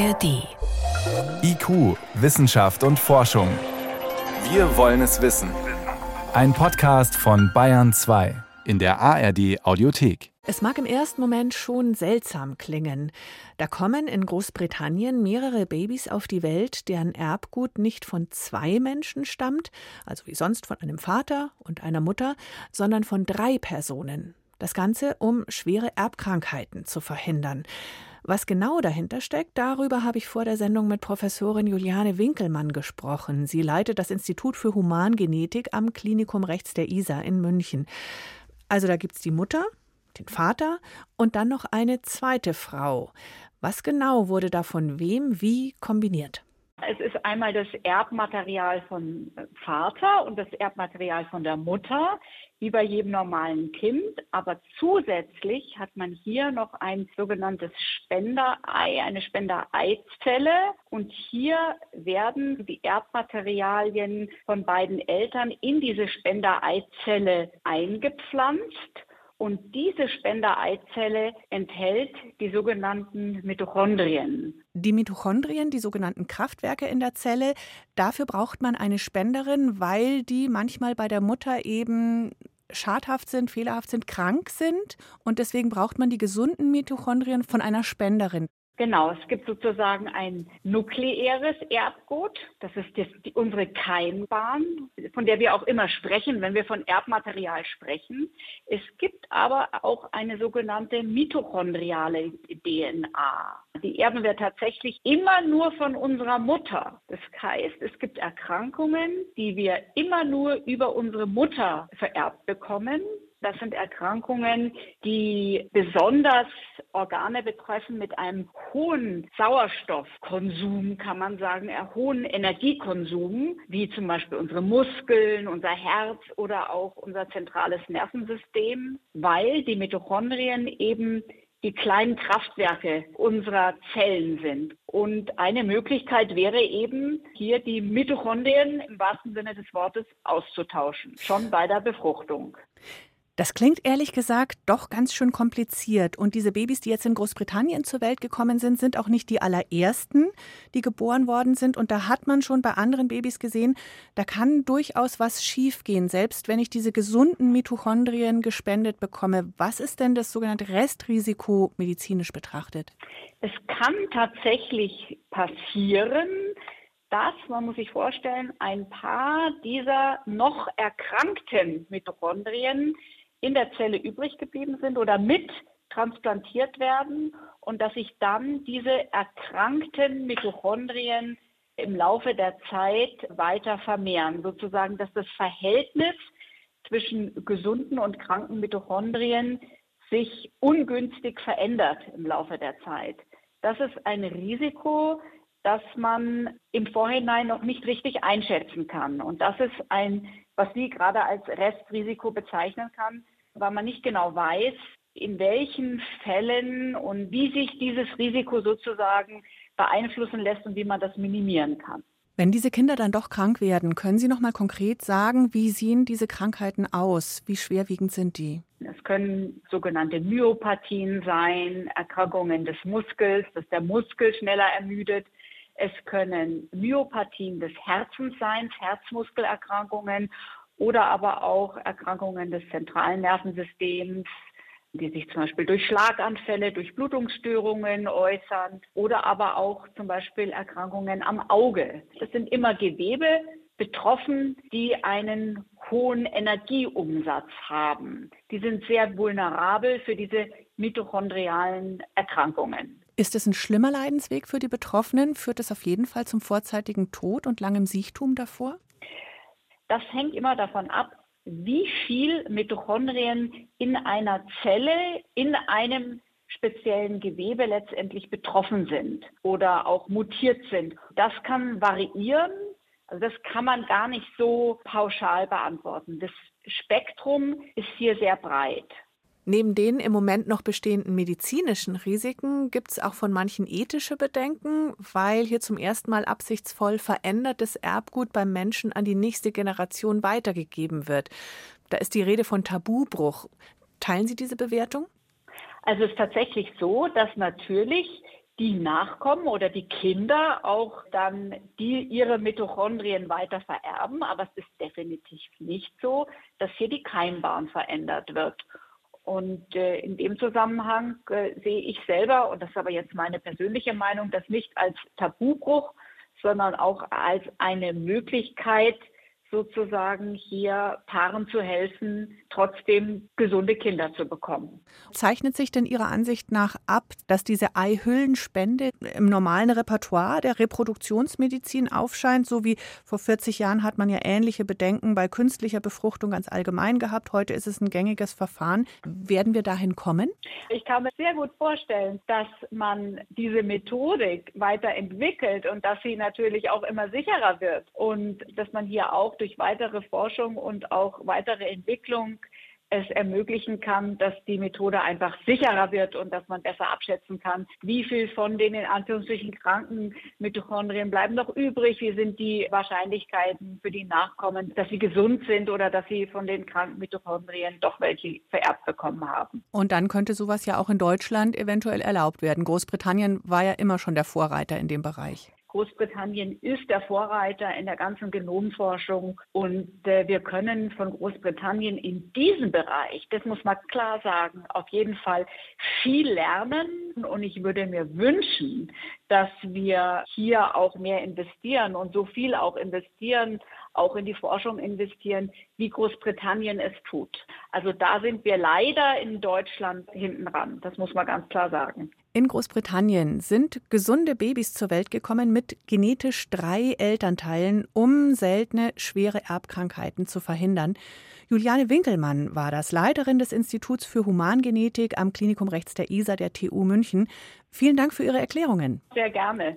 ARD. IQ, Wissenschaft und Forschung. Wir wollen es wissen. Ein Podcast von Bayern 2 in der ARD Audiothek. Es mag im ersten Moment schon seltsam klingen. Da kommen in Großbritannien mehrere Babys auf die Welt, deren Erbgut nicht von zwei Menschen stammt, also wie sonst von einem Vater und einer Mutter, sondern von drei Personen. Das Ganze, um schwere Erbkrankheiten zu verhindern. Was genau dahinter steckt, darüber habe ich vor der Sendung mit Professorin Juliane Winkelmann gesprochen. Sie leitet das Institut für Humangenetik am Klinikum Rechts der ISA in München. Also da gibt es die Mutter, den Vater und dann noch eine zweite Frau. Was genau wurde da von wem wie kombiniert? Es ist einmal das Erbmaterial von Vater und das Erbmaterial von der Mutter, wie bei jedem normalen Kind. Aber zusätzlich hat man hier noch ein sogenanntes Spenderei, eine Spendereizelle. Und hier werden die Erbmaterialien von beiden Eltern in diese Spendereizelle eingepflanzt. Und diese Spendereizelle enthält die sogenannten Mitochondrien. Die Mitochondrien, die sogenannten Kraftwerke in der Zelle, dafür braucht man eine Spenderin, weil die manchmal bei der Mutter eben schadhaft sind, fehlerhaft sind, krank sind. Und deswegen braucht man die gesunden Mitochondrien von einer Spenderin. Genau, es gibt sozusagen ein nukleäres Erbgut. Das ist das, die, unsere Keimbahn, von der wir auch immer sprechen, wenn wir von Erbmaterial sprechen. Es gibt aber auch eine sogenannte mitochondriale DNA. Die erben wir tatsächlich immer nur von unserer Mutter. Das heißt, es gibt Erkrankungen, die wir immer nur über unsere Mutter vererbt bekommen. Das sind Erkrankungen, die besonders Organe betreffen mit einem hohen Sauerstoffkonsum, kann man sagen, einem hohen Energiekonsum, wie zum Beispiel unsere Muskeln, unser Herz oder auch unser zentrales Nervensystem, weil die Mitochondrien eben die kleinen Kraftwerke unserer Zellen sind. Und eine Möglichkeit wäre eben, hier die Mitochondrien im wahrsten Sinne des Wortes auszutauschen, schon bei der Befruchtung. Das klingt ehrlich gesagt doch ganz schön kompliziert. Und diese Babys, die jetzt in Großbritannien zur Welt gekommen sind, sind auch nicht die allerersten, die geboren worden sind. Und da hat man schon bei anderen Babys gesehen, da kann durchaus was schiefgehen, selbst wenn ich diese gesunden Mitochondrien gespendet bekomme. Was ist denn das sogenannte Restrisiko medizinisch betrachtet? Es kann tatsächlich passieren, dass, man muss sich vorstellen, ein paar dieser noch erkrankten Mitochondrien in der Zelle übrig geblieben sind oder mit transplantiert werden und dass sich dann diese erkrankten Mitochondrien im Laufe der Zeit weiter vermehren. Sozusagen, dass das Verhältnis zwischen gesunden und kranken Mitochondrien sich ungünstig verändert im Laufe der Zeit. Das ist ein Risiko, das man im Vorhinein noch nicht richtig einschätzen kann. Und das ist ein, was Sie gerade als Restrisiko bezeichnen kann, weil man nicht genau weiß, in welchen Fällen und wie sich dieses Risiko sozusagen beeinflussen lässt und wie man das minimieren kann. Wenn diese Kinder dann doch krank werden, können Sie noch mal konkret sagen, wie sehen diese Krankheiten aus? Wie schwerwiegend sind die? Es können sogenannte Myopathien sein, Erkrankungen des Muskels, dass der Muskel schneller ermüdet. Es können Myopathien des Herzens sein, Herzmuskelerkrankungen oder aber auch Erkrankungen des zentralen Nervensystems, die sich zum Beispiel durch Schlaganfälle, durch Blutungsstörungen äußern oder aber auch zum Beispiel Erkrankungen am Auge. Das sind immer Gewebe betroffen, die einen hohen Energieumsatz haben. Die sind sehr vulnerabel für diese mitochondrialen Erkrankungen. Ist es ein schlimmer Leidensweg für die Betroffenen? Führt es auf jeden Fall zum vorzeitigen Tod und langem Siechtum davor? Das hängt immer davon ab, wie viel Mitochondrien in einer Zelle, in einem speziellen Gewebe letztendlich betroffen sind oder auch mutiert sind. Das kann variieren. Also das kann man gar nicht so pauschal beantworten. Das Spektrum ist hier sehr breit. Neben den im Moment noch bestehenden medizinischen Risiken gibt es auch von manchen ethische Bedenken, weil hier zum ersten Mal absichtsvoll verändertes Erbgut beim Menschen an die nächste Generation weitergegeben wird. Da ist die Rede von Tabubruch. Teilen Sie diese Bewertung? Also es ist tatsächlich so, dass natürlich die Nachkommen oder die Kinder auch dann die ihre Mitochondrien weiter vererben. Aber es ist definitiv nicht so, dass hier die Keimbahn verändert wird. Und äh, in dem Zusammenhang äh, sehe ich selber, und das ist aber jetzt meine persönliche Meinung, das nicht als Tabubruch, sondern auch als eine Möglichkeit, sozusagen hier Paaren zu helfen, trotzdem gesunde Kinder zu bekommen. Zeichnet sich denn Ihrer Ansicht nach ab, dass diese Eihüllenspende im normalen Repertoire der Reproduktionsmedizin aufscheint? So wie vor 40 Jahren hat man ja ähnliche Bedenken bei künstlicher Befruchtung ganz allgemein gehabt. Heute ist es ein gängiges Verfahren. Werden wir dahin kommen? Ich kann mir sehr gut vorstellen, dass man diese Methodik weiterentwickelt und dass sie natürlich auch immer sicherer wird und dass man hier auch durch weitere Forschung und auch weitere Entwicklung es ermöglichen kann, dass die Methode einfach sicherer wird und dass man besser abschätzen kann, wie viel von den in Anführungsstrichen kranken Mitochondrien bleiben noch übrig, wie sind die Wahrscheinlichkeiten für die Nachkommen, dass sie gesund sind oder dass sie von den kranken Mitochondrien doch welche vererbt bekommen haben. Und dann könnte sowas ja auch in Deutschland eventuell erlaubt werden. Großbritannien war ja immer schon der Vorreiter in dem Bereich. Großbritannien ist der Vorreiter in der ganzen Genomforschung und äh, wir können von Großbritannien in diesem Bereich, das muss man klar sagen, auf jeden Fall viel lernen und ich würde mir wünschen, dass wir hier auch mehr investieren und so viel auch investieren, auch in die Forschung investieren, wie Großbritannien es tut. Also da sind wir leider in Deutschland hinten ran. Das muss man ganz klar sagen. In Großbritannien sind gesunde Babys zur Welt gekommen mit genetisch drei Elternteilen, um seltene, schwere Erbkrankheiten zu verhindern. Juliane Winkelmann war das, Leiterin des Instituts für Humangenetik am Klinikum rechts der ISA der TU München. Vielen Dank für Ihre Erklärungen. Sehr gerne.